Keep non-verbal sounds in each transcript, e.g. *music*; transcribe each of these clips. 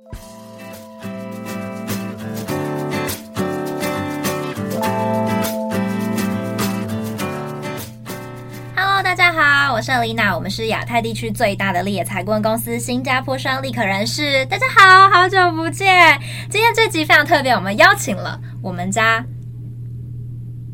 Hello，大家好，我是 Alina，我们是亚太地区最大的猎才顾问公司新加坡商立可人士。大家好，好久不见。今天这集非常特别，我们邀请了我们家。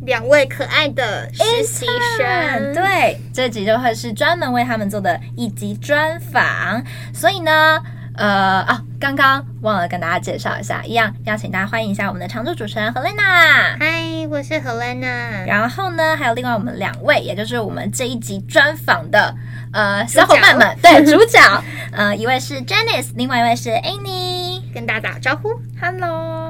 两位可爱的实习生，对，这集就会是专门为他们做的一集专访。所以呢，呃，啊，刚刚忘了跟大家介绍一下，一样邀请大家欢迎一下我们的常驻主持人 Helena。嗨，我是 Helena。然后呢，还有另外我们两位，也就是我们这一集专访的呃小伙伴们，*laughs* 对，主角，呃，一位是 Janice，另外一位是 Annie，跟大家打招呼，Hello。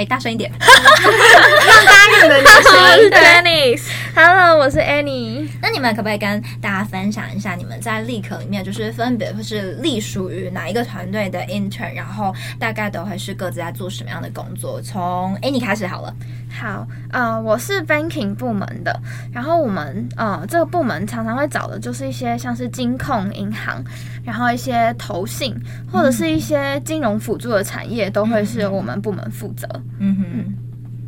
哎，大声一点！让大家认得你是 Dennis。Hello，我是 Annie。那你们可不可以跟大家分享一下，你们在立可里面就是分别会是隶属于哪一个团队的 intern，然后大概都会是各自在做什么样的工作？从 Annie 开始好了。好，呃，我是 banking 部门的，然后我们呃这个部门常常会找的就是一些像是金控银行，然后一些投信或者是一些金融辅助的产业，都会是由我们部门负责。嗯哼，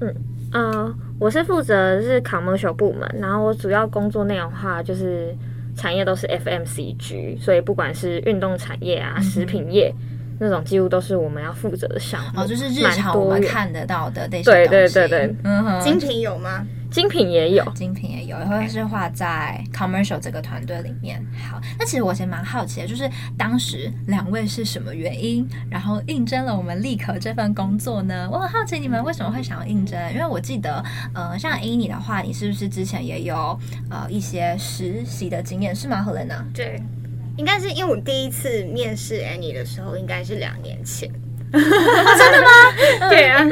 嗯，呃，我是负责是 commercial 部门，然后我主要工作内容的话就是产业都是 FMCG，所以不管是运动产业啊、食品业。那种几乎都是我们要负责的项目，哦，就是日常我们看得到的那些东西。对对对对，嗯哼，精品有吗？精品也有，精品也有，也会是画在 commercial 这个团队里面。好，那其实我其实蛮好奇的，就是当时两位是什么原因，然后应征了我们立可这份工作呢？我很好奇你们为什么会想要应征，因为我记得，呃，像 Annie 的话，你是不是之前也有呃一些实习的经验，是吗？Helena？对。应该是因为我第一次面试 Annie 的时候，应该是两年前。*laughs* 真的吗？对啊，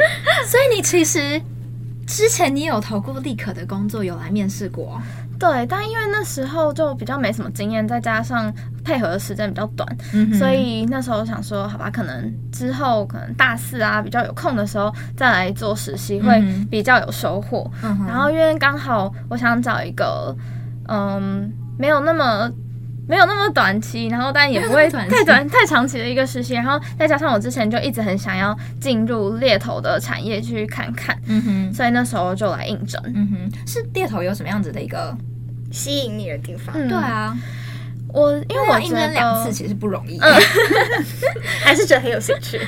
所以你其实之前你有投过立可的工作，有来面试过？对，但因为那时候就比较没什么经验，再加上配合的时间比较短，嗯、所以那时候想说，好吧，可能之后可能大四啊比较有空的时候再来做实习，会比较有收获。嗯、然后因为刚好我想找一个，嗯，没有那么。没有那么短期，然后但也不会太短太长期的一个实习，然后再加上我之前就一直很想要进入猎头的产业去看看，嗯哼，所以那时候就来应征，嗯哼，是猎头有什么样子的一个吸引你的地方？嗯、对啊。我因为我应征两次其实不容易，嗯、*laughs* 还是觉得很有兴趣。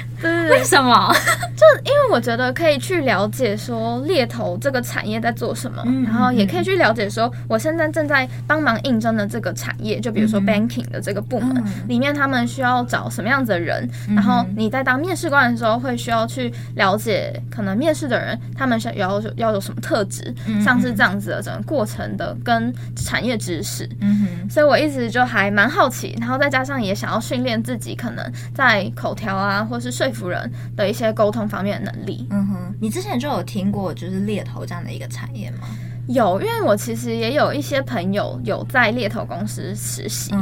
为什么？*laughs* 就因为我觉得可以去了解说猎头这个产业在做什么，嗯、然后也可以去了解说我现在正在帮忙应征的这个产业，就比如说 banking 的这个部门、嗯、里面，他们需要找什么样子的人，嗯、然后你在当面试官的时候会需要去了解可能面试的人他们想要要有什么特质，嗯、像是这样子的整个过程的跟产业知识。嗯哼，所以我一直就。还蛮好奇，然后再加上也想要训练自己，可能在口条啊，或是说服人的一些沟通方面的能力。嗯哼，你之前就有听过就是猎头这样的一个产业吗？有，因为我其实也有一些朋友有在猎头公司实习。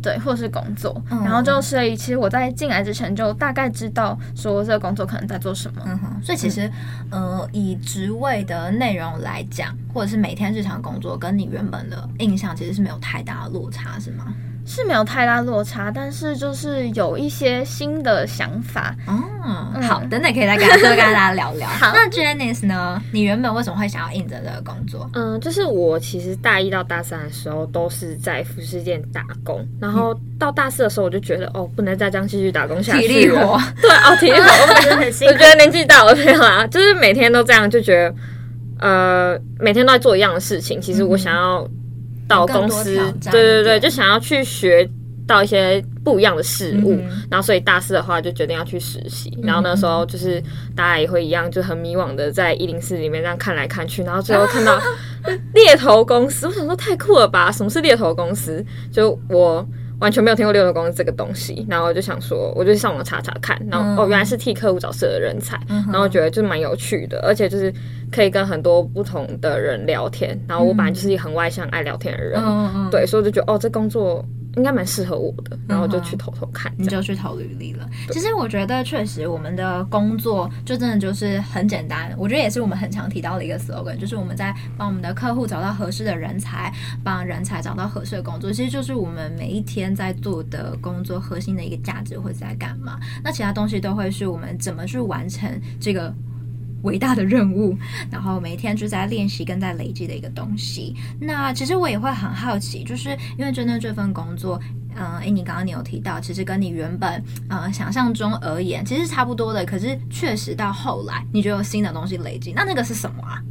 对，或是工作，嗯、然后就所以其实我在进来之前就大概知道说这个工作可能在做什么。嗯哼，所以其实，嗯、呃，以职位的内容来讲，或者是每天日常工作，跟你原本的印象其实是没有太大的落差，是吗？是没有太大落差，但是就是有一些新的想法。哦，嗯、好，等等可以再跟 *laughs* 多跟大家聊聊。好，那 Janice 呢？你原本为什么会想要应征这个工作？嗯，就是我其实大一到大三的时候都是在服饰店打工，然后到大四的时候我就觉得哦，不能再这样继续打工下去了。体力活，对哦，体力活，我觉得很辛苦。*laughs* 我觉得年纪大了，对啦，就是每天都这样，就觉得呃，每天都在做一样的事情。其实我想要。到公司，对对对，就想要去学到一些不一样的事物，嗯、然后所以大四的话就决定要去实习，嗯、然后那时候就是大家也会一样，就很迷惘的在一零四里面这样看来看去，然后最后看到 *laughs* 猎头公司，我想说太酷了吧？什么是猎头公司？就我。完全没有听过六六公司这个东西，然后我就想说，我就上网查查看，然后、嗯、哦，原来是替客户找适合的人才，嗯、然后觉得就蛮有趣的，而且就是可以跟很多不同的人聊天，然后我本来就是一个很外向、爱聊天的人，嗯、对，所以我就觉得哦，这工作应该蛮适合我的，然后就去投投看，你就去投履历了。其实我觉得确实我们的工作就真的就是很简单，我觉得也是我们很常提到的一个 slogan，就是我们在帮我们的客户找到合适的人才，帮人才找到合适的工作，其实就是我们每一天在做的工作核心的一个价值会在干嘛。那其他东西都会是我们怎么去完成这个。伟大的任务，然后每天就在练习跟在累积的一个东西。那其实我也会很好奇，就是因为真的这份工作，嗯、呃，诶，你刚刚你有提到，其实跟你原本呃想象中而言，其实差不多的。可是确实到后来，你就有新的东西累积。那那个是什么啊？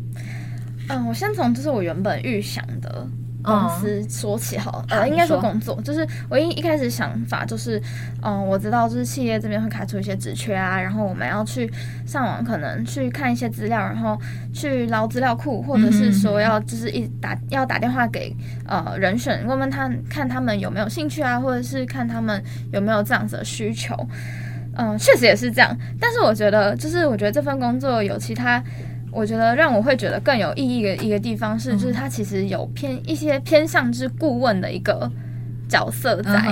嗯，我先从就是我原本预想的。公司说起好，呃，应该说工作，就是我一一开始想法就是，嗯，我知道就是企业这边会开出一些职缺啊，然后我们要去上网，可能去看一些资料，然后去捞资料库，或者是说要就是一打要打电话给呃人选，问问他看他们有没有兴趣啊，或者是看他们有没有这样子的需求，嗯，确实也是这样，但是我觉得就是我觉得这份工作有其他。我觉得让我会觉得更有意义的一个地方是，就是它其实有偏一些偏向之顾问的一个角色在，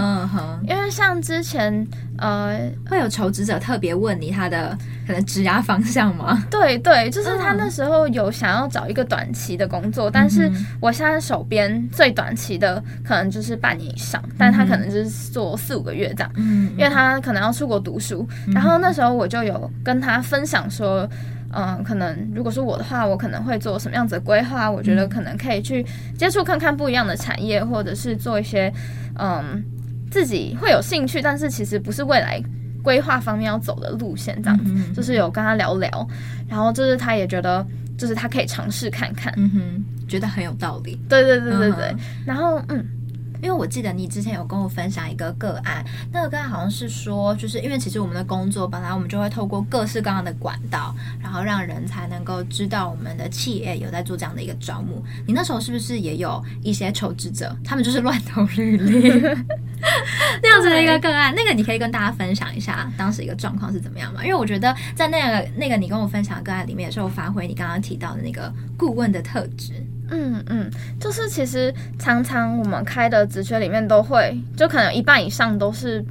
因为像之前呃会有求职者特别问你他的可能职涯方向吗？*laughs* 对对，就是他那时候有想要找一个短期的工作，但是我现在手边最短期的可能就是半年以上，但他可能就是做四五个月这样，嗯。因为他可能要出国读书，然后那时候我就有跟他分享说。嗯，可能如果是我的话，我可能会做什么样子的规划？我觉得可能可以去接触看看不一样的产业，或者是做一些嗯自己会有兴趣，但是其实不是未来规划方面要走的路线，这样子。嗯，就是有跟他聊聊，然后就是他也觉得就是他可以尝试看看，嗯哼，觉得很有道理。对对对对对，嗯，然后嗯。因为我记得你之前有跟我分享一个个案，那个个案好像是说，就是因为其实我们的工作本来我们就会透过各式各样的管道，然后让人才能够知道我们的企业有在做这样的一个招募。你那时候是不是也有一些求职者，他们就是乱投履历那样子的一个个案？那个你可以跟大家分享一下当时一个状况是怎么样吗？因为我觉得在那个那个你跟我分享个案里面，也是有发挥你刚刚提到的那个顾问的特质。嗯嗯，就是其实常常我们开的职缺里面都会，就可能一半以上都是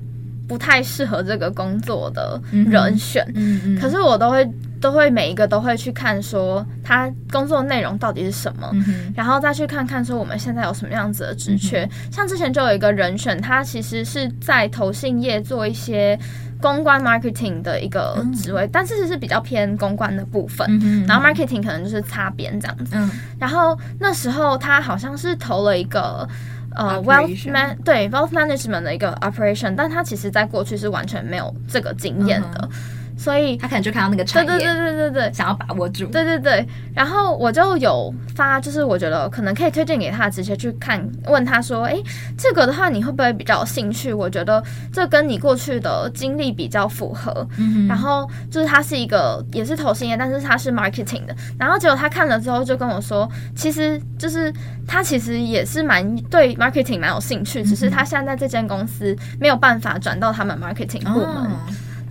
不太适合这个工作的人选。嗯嗯，可是我都会都会每一个都会去看说他工作内容到底是什么，然后再去看看说我们现在有什么样子的职缺。像之前就有一个人选，他其实是在投信业做一些。公关 marketing 的一个职位，嗯、但是是比较偏公关的部分，然后 marketing 可能就是擦边这样子。嗯、然后那时候他好像是投了一个呃 wealth man 对 wealth management 的一个 operation，但他其实在过去是完全没有这个经验的。嗯所以他可能就看到那个产业，对对对对对对，想要把握住，对对对。然后我就有发，就是我觉得可能可以推荐给他，直接去看，问他说，哎，这个的话你会不会比较有兴趣？我觉得这跟你过去的经历比较符合。然后就是他是一个也是投信业，但是他是 marketing 的。然后结果他看了之后就跟我说，其实就是他其实也是蛮对 marketing 蛮有兴趣，只是他现在在这间公司没有办法转到他们 marketing 部门。哦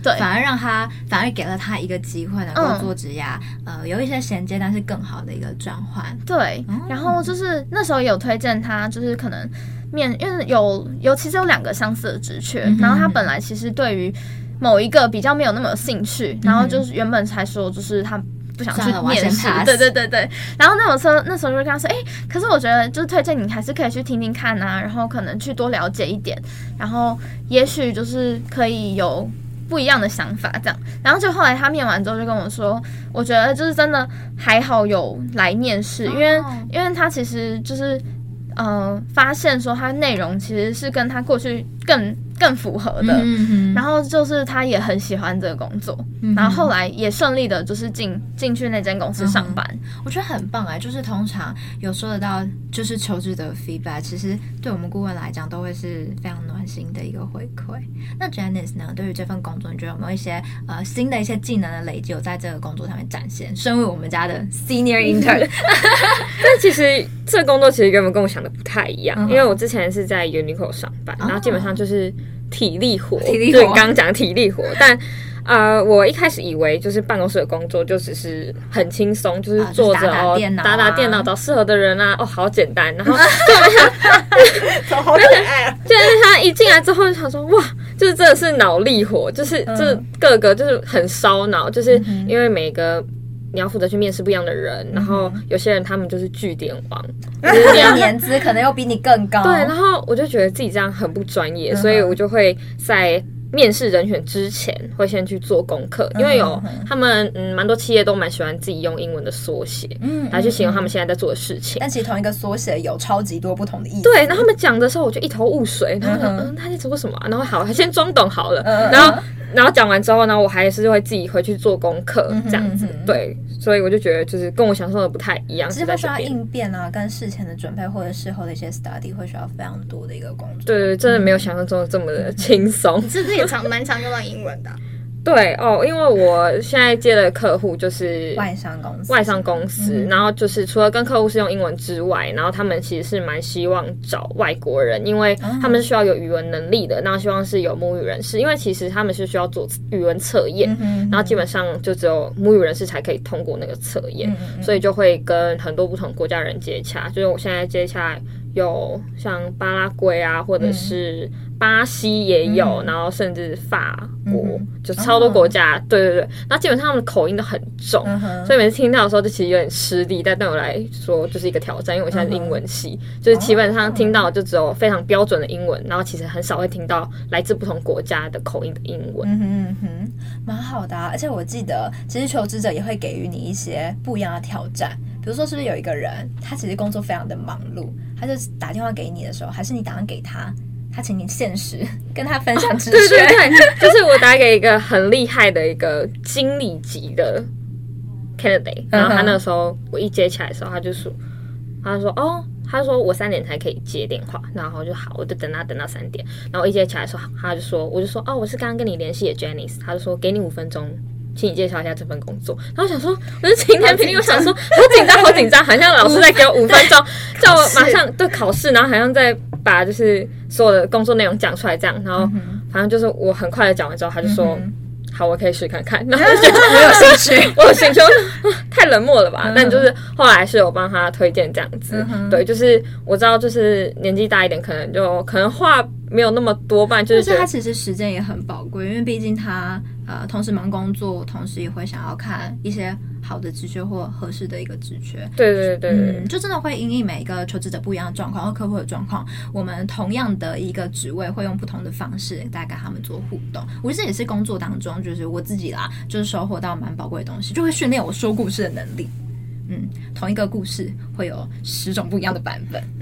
对，反而让他，反而给了他一个机会，能够做职涯，嗯、呃，有一些衔接，但是更好的一个转换。对，嗯、然后就是那时候也有推荐他，就是可能面，因为有有其实有两个相似的职缺，嗯、然后他本来其实对于某一个比较没有那么有兴趣，嗯、然后就是原本才说就是他不想去面试，对对对对。然后那我说那时候就跟他说，哎，可是我觉得就是推荐你还是可以去听听看啊，然后可能去多了解一点，然后也许就是可以有。不一样的想法，这样，然后就后来他面完之后就跟我说，我觉得就是真的还好有来面试，因为因为他其实就是，呃，发现说他内容其实是跟他过去更。更符合的，嗯、哼然后就是他也很喜欢这个工作，嗯、然后后来也顺利的，就是进进去那间公司上班。我觉得很棒哎，就是通常有说得到，就是求职的 feedback，其实对我们顾问来讲都会是非常暖心的一个回馈。那 Janice 呢？对于这份工作，你觉得有没有一些呃新的一些技能的累积，有在这个工作上面展现？身为我们家的 Senior *laughs* Intern，但其实这个工作其实原本跟我想的不太一样，嗯、因为我之前是在 Uniqlo 上班，然后基本上就是。体力活，对，刚刚讲体力活，但呃，我一开始以为就是办公室的工作就只是很轻松，就是坐着哦，打打电脑找适合的人啊，哦，好简单。然后 *laughs* 就没想，好 *laughs* 可爱啊！就是他一进来之后就想说，哇，就是真的是脑力活，就是就是各个就是很烧脑，就是因为每个。你要负责去面试不一样的人，然后有些人他们就是据点王，*laughs* 年资可能又比你更高。对，然后我就觉得自己这样很不专业，所以我就会在面试人选之前会先去做功课，因为有他们嗯蛮多企业都蛮喜欢自己用英文的缩写，嗯，来去形容他们现在在做的事情。但其实同一个缩写有超级多不同的意思。对，然后他们讲的时候我就一头雾水，然后嗯他在说什么？然后好，他先装懂好了，然后。然后讲完之后呢，我还是会自己回去做功课，这样子，对，所以我就觉得就是跟我想象的不太一样。其实会需要应变啊，跟事前的准备或者事后的一些 study 会需要非常多的一个工作。对对，真的没有想象中的这么的轻松。也常蛮常用到英文的？对哦，因为我现在接的客户就是外商公司，外商公司，嗯、然后就是除了跟客户是用英文之外，然后他们其实是蛮希望找外国人，因为他们是需要有语文能力的，然后希望是有母语人士，因为其实他们是需要做语文测验，嗯嗯、然后基本上就只有母语人士才可以通过那个测验，所以就会跟很多不同国家人接洽，就是我现在接洽有像巴拉圭啊，或者是。巴西也有，嗯、然后甚至法国，嗯、就超多国家。哦、对对对，那基本上他们的口音都很重，嗯、所以每次听到的时候就其实有点吃力，但对我来说就是一个挑战，因为我现在是英文系，嗯、就是基本上听到就只有非常标准的英文，然后其实很少会听到来自不同国家的口音的英文。嗯哼。蛮好的、啊，而且我记得其实求职者也会给予你一些不一样的挑战，比如说是不是有一个人他其实工作非常的忙碌，他就打电话给你的时候，还是你打算给他？他请你现实跟他分享知识，对对对，就是我打给一个很厉害的一个经理级的 candidate，然后他那时候我一接起来的时候，他就说，他就说哦，他说我三点才可以接电话，然后就好，我就等他等到三点，然后我一接起来的时候，他就说，我就说哦，我是刚刚跟你联系的 Janice，他就说给你五分钟。请你介绍一下这份工作。然后想说，我是晴天霹雳，我想说 *laughs* 好紧张，好紧张，好像老师在给我五分钟，*laughs* 叫我马上对考试，然后好像在把就是所有的工作内容讲出来这样。然后反正就是我很快的讲完之后，他就说好，我可以试看看。然后就觉 *laughs* 得我有兴趣，我有兴趣，太冷漠了吧？但就是后来是有帮他推荐这样子。对，就是我知道，就是年纪大一点，可能就可能话没有那么多半，就是他其实时间也很宝贵，因为毕竟他。呃，同时忙工作，同时也会想要看一些好的职缺或合适的一个职缺。对对对对，嗯，就真的会因应每一个求职者不一样的状况和客户的状况，我们同样的一个职位会用不同的方式来跟他们做互动。我觉得这也是工作当中，就是我自己啦，就是收获到蛮宝贵的东西，就会训练我说故事的能力。嗯，同一个故事会有十种不一样的版本。*laughs*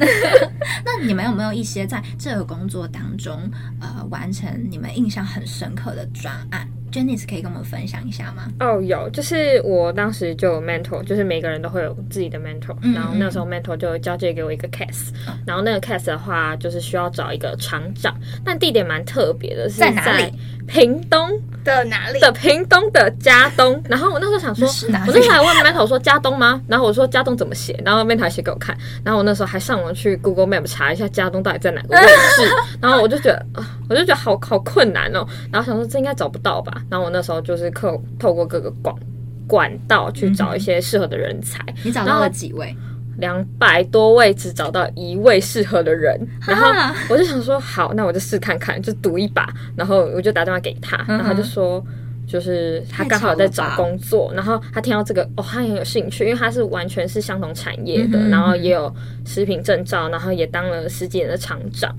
那你们有没有一些在这个工作当中，呃，完成你们印象很深刻的专案？Janice 可以跟我们分享一下吗？哦，oh, 有，就是我当时就有 mentor，就是每个人都会有自己的 mentor，嗯嗯，然后那时候 mentor 就交接给我一个 case，嗯，然后那个 case 的话就是需要找一个厂长，但地点蛮特别的，是在哪里？屏东的哪里？的屏东的嘉东。然后我那时候想说，我那时候还问 mentor 说嘉东吗？然后我说嘉东怎么写？然后 mentor 写给我看，然后我那时候还上网去 Google Map 查一下嘉东到底在哪个位置，然后我就觉得啊，我就觉得好好困难哦，然后想说这应该找不到吧。然后我那时候就是透透过各个广管道去找一些适合的人才。嗯、你找到了几位？两百多位，只找到一位适合的人。然后我就想说，好，那我就试看看，就赌一把。然后我就打电话给他，然后他就说，就是他刚好在找工作。然后他听到这个，哦，他很有兴趣，因为他是完全是相同产业的，然后也有食品证照，然后也当了十几年的厂长。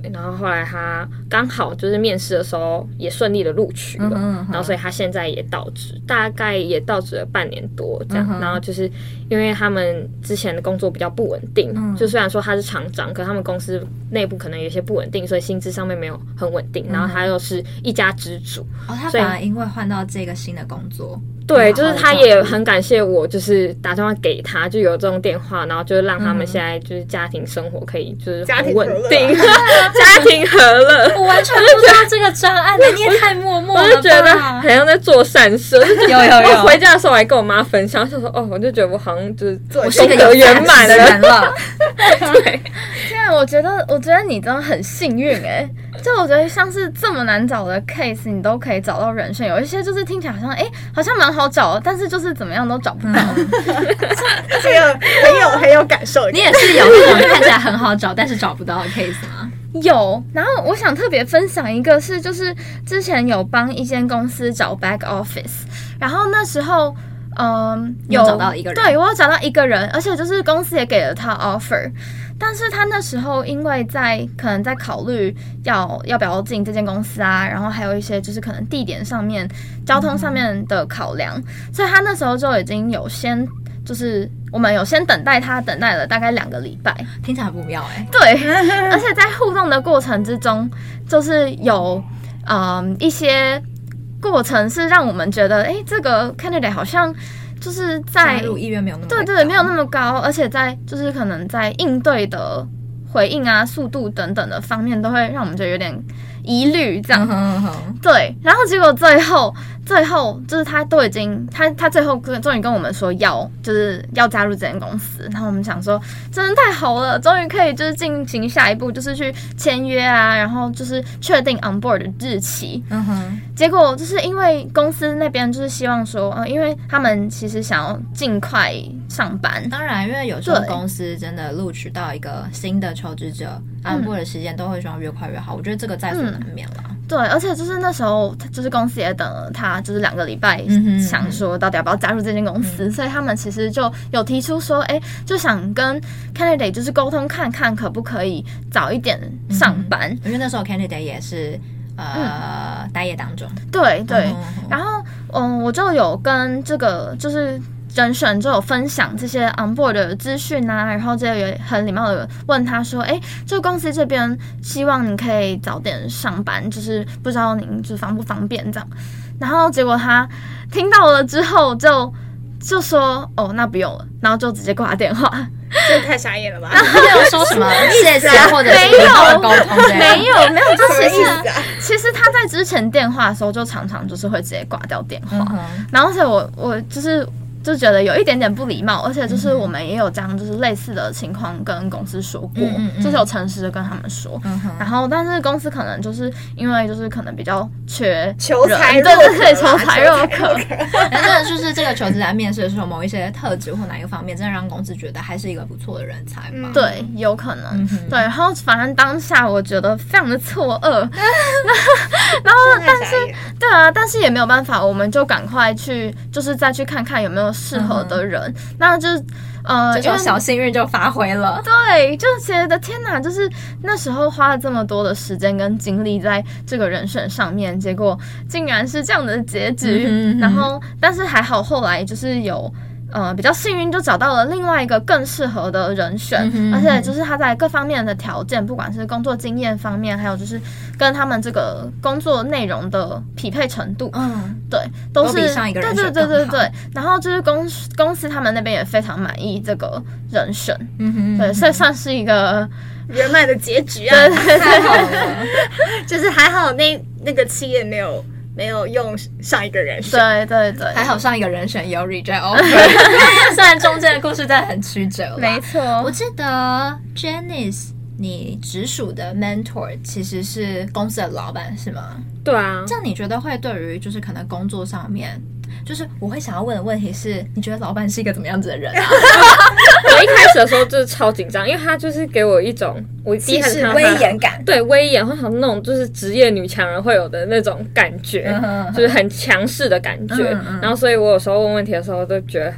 对，然后后来他刚好就是面试的时候也顺利的录取了，然后所以他现在也到职，大概也到职了半年多这样。然后就是因为他们之前的工作比较不稳定，就虽然说他是厂长，可他们公司内部可能有些不稳定，所以薪资上面没有很稳定。然后他又是一家之主，哦，他反而因为换到这个新的工作。对，就是他也很感谢我，就是打电话给他，就有这种电话，然后就是让他们现在就是家庭生活可以就是很稳定，*laughs* 家庭和乐。我 *laughs* 完全不知道这个专案，你也太默默了，我就觉得好像在做善事。有 *laughs* 有有，回家的时候我还跟我妈分享，就说哦，我就觉得我好像就是我是一个有圆满的人了。对，现在我觉得，我觉得你真的很幸运哎。就我觉得像是这么难找的 case，你都可以找到人选。有一些就是听起来好像哎、欸，好像蛮好找，但是就是怎么样都找不到。*laughs* 这个很有很有感受。你也是有那种看起来很好找，但是找不到的 case 吗？有。然后我想特别分享一个，是就是之前有帮一间公司找 back office，然后那时候。嗯，有，找到一个人，对，我有找到一个人，而且就是公司也给了他 offer，但是他那时候因为在可能在考虑要要不要进这间公司啊，然后还有一些就是可能地点上面、交通上面的考量，嗯、所以他那时候就已经有先就是我们有先等待他，等待了大概两个礼拜，听起来不妙哎、欸，对，*laughs* 而且在互动的过程之中，就是有嗯一些。过程是让我们觉得，哎、欸，这个 candidate 好像就是在加入意愿没有那么对，对对，没有那么高，而且在就是可能在应对的回应啊、速度等等的方面，都会让我们觉得有点疑虑，这样。对，然后结果最后。最后就是他都已经他他最后跟终于跟我们说要就是要加入这间公司，然后我们想说真的太好了，终于可以就是进行下一步，就是去签约啊，然后就是确定 on board 的日期。嗯哼。结果就是因为公司那边就是希望说，呃，因为他们其实想要尽快上班。当然，因为有时候公司真的录取到一个新的求职者，on board 的时间都会希望越快越好。我觉得这个在所难免了。对，而且就是那时候，就是公司也等了他，就是两个礼拜，想说到底要不要加入这间公司，嗯、所以他们其实就有提出说，哎，就想跟 candidate 就是沟通看看，可不可以早一点上班，因为那时候 candidate 也是呃待、嗯、业当中。对对，然后嗯，我就有跟这个就是。甄选就有分享这些 on board 的资讯啊，然后就也很礼貌的问他说：“哎，这个公司这边希望你可以早点上班，就是不知道您就方不方便这样。”然后结果他听到了之后就就说：“哦，那不用了。”然后就直接挂电话，这太傻眼了吧？然 *laughs* 后没有说什么谢谢或者没有沟通，没有没有，就其实其实他在之前电话的时候就常常就是会直接挂掉电话，然后而且我我就是。就觉得有一点点不礼貌，而且就是我们也有这样，就是类似的情况跟公司说过，嗯嗯、就是有诚实的跟他们说。然后，但是公司可能就是因为就是可能比较缺求才，对对对，求才若渴。但是 *laughs* 就是这个求职来面试的时候，某一些特质或哪一个方面，真的让公司觉得还是一个不错的人才嘛？对，有可能。嗯、对，然后反正当下我觉得非常的错愕。*laughs* 然后，但是对啊，但是也没有办法，我们就赶快去，就是再去看看有没有。适合的人，嗯、那就呃，这种小幸运就发挥了。对，就觉得天哪，就是那时候花了这么多的时间跟精力在这个人选上面，结果竟然是这样的结局。然后，但是还好，后来就是有。呃，比较幸运就找到了另外一个更适合的人选，而且就是他在各方面的条件，不管是工作经验方面，还有就是跟他们这个工作内容的匹配程度，嗯，对，都是都比上一个人选更好。对对对对对。然后就是公公司他们那边也非常满意这个人选，嗯哼，嗯哼，对，所以算是一个 *laughs* 圆满的结局啊，*laughs* 就是还好那那个企业没有。没有用上一个人选，对对对，还好上一个人选有 reject offer，*laughs* 虽然中间的故事真的很曲折。没错，我记得 Janice，你直属的 mentor 其实是公司的老板是吗？对啊，这样你觉得会对于就是可能工作上面，就是我会想要问的问题是，你觉得老板是一个怎么样子的人啊？*laughs* 我一开始的时候就是超紧张，因为他就是给我一种我第一开始看到威严感，对威严，或者那种就是职业女强人会有的那种感觉，就是很强势的感觉。然后，所以我有时候问问题的时候都觉得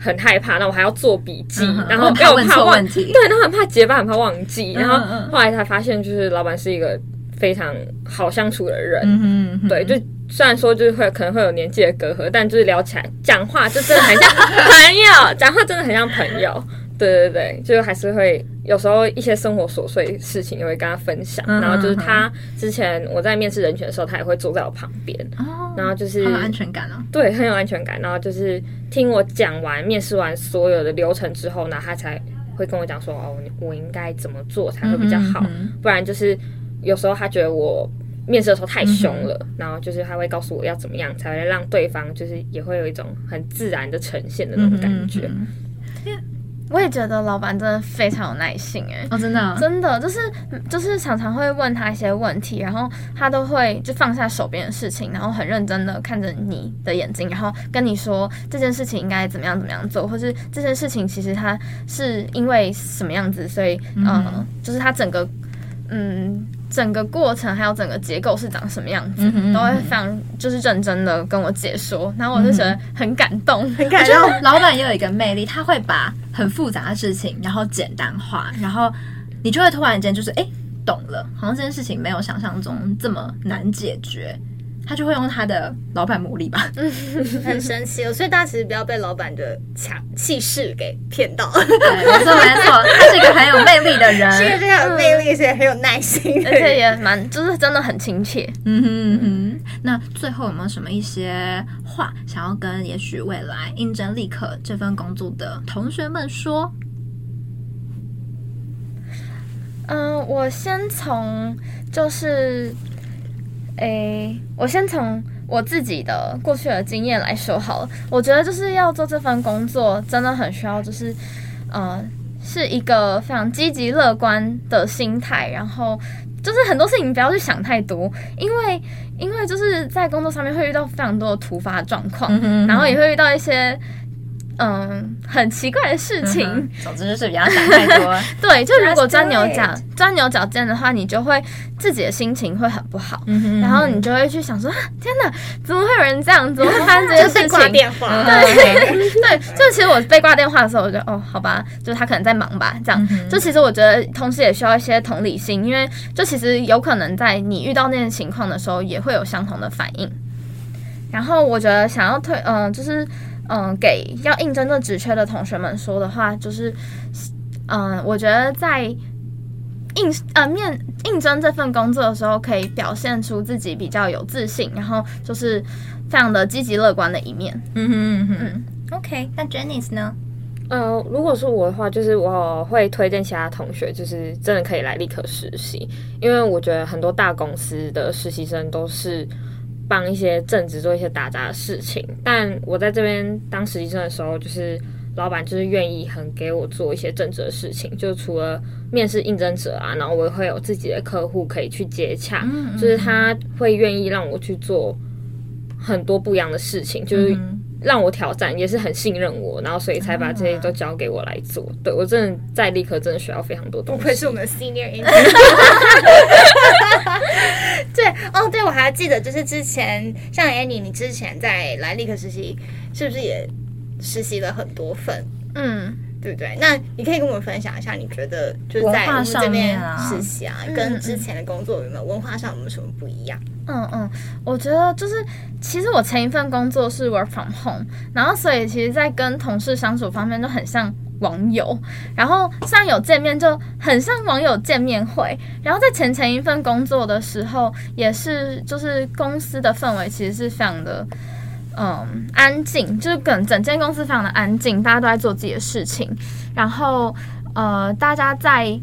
很害怕，那我还要做笔记，然后又怕忘记，对，然后很怕结巴，很怕忘记。然后后来才发现，就是老板是一个非常好相处的人，嗯、对，就。虽然说就是会可能会有年纪的隔阂，但就是聊起来讲话就真的很像朋友，*laughs* 讲话真的很像朋友。对对对，就是还是会有时候一些生活琐碎事情也会跟他分享。嗯、然后就是他之前我在面试人选的时候，他也会坐在我旁边，哦、然后就是很有安全感啊。对，很有安全感。然后就是听我讲完面试完所有的流程之后呢，他才会跟我讲说哦，我应该怎么做才会比较好。嗯嗯嗯，不然就是有时候他觉得我。面试的时候太凶了，嗯、然后就是他会告诉我要怎么样才会让对方就是也会有一种很自然的呈现的那种感觉。嗯、我也觉得老板真的非常有耐心哎、欸，哦，真的、啊，真的就是就是常常会问他一些问题，然后他都会就放下手边的事情，然后很认真的看着你的眼睛，然后跟你说这件事情应该怎么样怎么样做，或是这件事情其实他是因为什么样子，所以嗯、呃，就是他整个嗯。整个过程还有整个结构是长什么样子，都会非常就是认真的跟我解说，然后我就觉得很感动，嗯、很感动。*laughs* 老板也有一个魅力，他会把很复杂的事情然后简单化，然后你就会突然间就是哎懂了，好像这件事情没有想象中这么难解决。他就会用他的老板魔力吧，*laughs* 很神奇哦。所以大家其实不要被老板的强气势给骗到。对，没错没错，他是一个很有魅力的人，*laughs* 是一个非常有魅力，而且很有耐心，而且也蛮就是真的很亲切。嗯哼嗯哼。那最后有没有什么一些话想要跟也许未来应征立刻这份工作的同学们说？嗯，我先从就是。诶，我先从我自己的过去的经验来说好了。我觉得就是要做这份工作，真的很需要，就是，呃，是一个非常积极乐观的心态。然后，就是很多事情不要去想太多，因为，因为就是在工作上面会遇到非常多的突发状况，嗯哼嗯哼，然后也会遇到一些。嗯，很奇怪的事情。嗯、总之就是比较想太多。*laughs* 对，就如果钻牛角钻牛角尖的话，你就会自己的心情会很不好。然后你就会去想说：天哪，怎么会有人这样？怎么会发生这些事情？挂电话。对 *laughs* 对，就其实我被挂电话的时候，我就哦，好吧，就是他可能在忙吧。这样，嗯、就其实我觉得同时也需要一些同理心，因为就其实有可能在你遇到那些情况的时候，也会有相同的反应。然后我觉得想要推，嗯、呃，就是。嗯，给要应征这职缺的同学们说的话，就是，嗯，我觉得在应呃面应征这份工作的时候，可以表现出自己比较有自信，然后就是非常的积极乐观的一面。嗯哼嗯哼嗯，OK，那 Jennice 呢？呃，如果是我的话，就是我会推荐其他同学，就是真的可以来立刻实习，因为我觉得很多大公司的实习生都是。帮一些正职做一些打杂的事情，但我在这边当实习生的时候，就是老板就是愿意很给我做一些正职的事情，就除了面试应征者啊，然后我也会有自己的客户可以去接洽，嗯嗯，就是他会愿意让我去做很多不一样的事情，就是让我挑战，也是很信任我，然后所以才把这些都交给我来做。对，我真的在立刻真的学到非常多东西，不愧是我们的 senior *laughs* intern。对哦，对，我还记得，就是之前像 Annie，你之前在来立刻实习，是不是也实习了很多份？嗯，对不对？那你可以跟我们分享一下，你觉得就是在我们这边实习啊，啊跟之前的工作有没有文化上有没有什么不一样？嗯嗯，我觉得就是，其实我前一份工作是 work from home，然后所以其实，在跟同事相处方面就很像。网友，然后虽然有见面，就很像网友见面会。然后在前前一份工作的时候，也是就是公司的氛围其实是非常的嗯安静，就是整整间公司非常的安静，大家都在做自己的事情。然后呃，大家在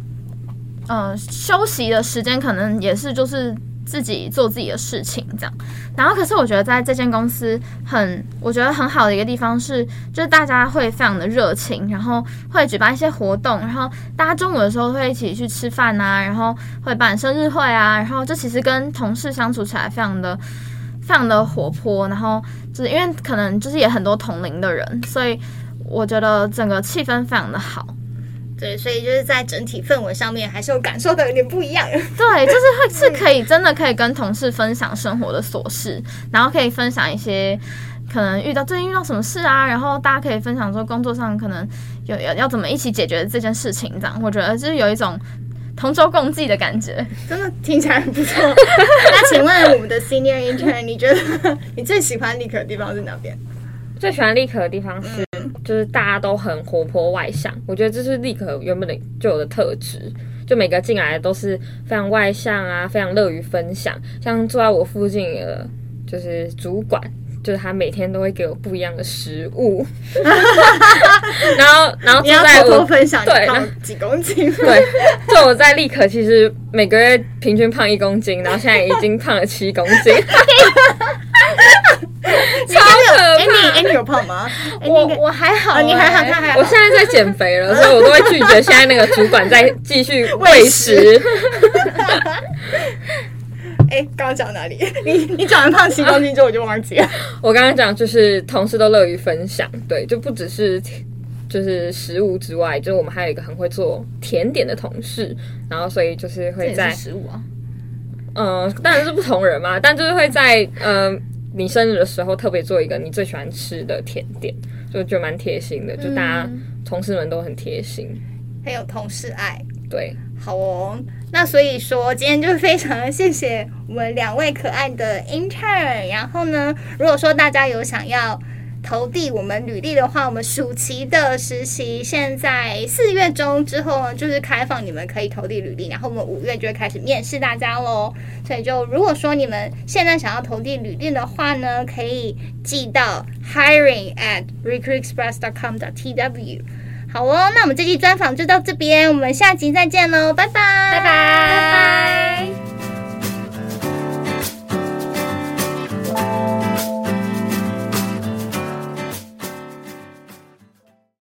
呃休息的时间，可能也是就是。自己做自己的事情，这样。然后，可是我觉得在这间公司很，我觉得很好的一个地方是，就是大家会非常的热情，然后会举办一些活动，然后大家中午的时候会一起去吃饭啊，然后会办生日会啊，然后这其实跟同事相处起来非常的、非常的活泼，然后就是因为可能就是也很多同龄的人，所以我觉得整个气氛非常的好。对，所以就是在整体氛围上面还是有感受的有点不一样。对，就是会是可以真的可以跟同事分享生活的琐事，然后可以分享一些可能遇到最近遇到什么事啊，然后大家可以分享说工作上可能有要要怎么一起解决这件事情，这样我觉得就是有一种同舟共济的感觉，真的听起来很不错。*laughs* 那请问我们的 senior intern，你觉得你最喜欢立可的地方是哪边？最喜欢立可的地方是。就是大家都很活泼外向，我觉得这是立可原本的就有的特质。就每个进来的都是非常外向啊，非常乐于分享。像坐在我附近的，就是主管，就是他每天都会给我不一样的食物。*laughs* 然后，然后坐在我偷偷分享，对，几公斤？对，就我在立可，其实每个月平均胖一公斤，然后现在已经胖了七公斤。*laughs* 超可怕！哎，哎，你有胖吗？我我还好，你还好，他还好。我现在在减肥了，所以我都会拒绝现在那个主管在继续喂食。哎，刚刚讲哪里？*laughs* 你你讲完胖七公斤之后，我就忘记了。*laughs* 我刚刚讲就是同事都乐于分享，对，就不只是就是食物之外，就是我们还有一个很会做甜点的同事，然后所以就是会在食物啊，嗯，当然是不同人嘛，但就是会在嗯你生日的时候特别做一个你最喜欢吃的甜点，就觉得蛮贴心的，就大家同事们都很贴心，很有同事爱，对。好哦，那所以说今天就非常谢谢我们两位可爱的 intern。然后呢，如果说大家有想要投递我们履历的话，我们暑期的实习现在四月中之后呢，就是开放你们可以投递履历，然后我们五月就会开始面试大家喽。所以就如果说你们现在想要投递履历的话呢，可以寄到 hiring at recruitexpress.com.tw。好哦，那我们这期专访就到这边，我们下集再见喽，拜拜，拜拜，拜拜。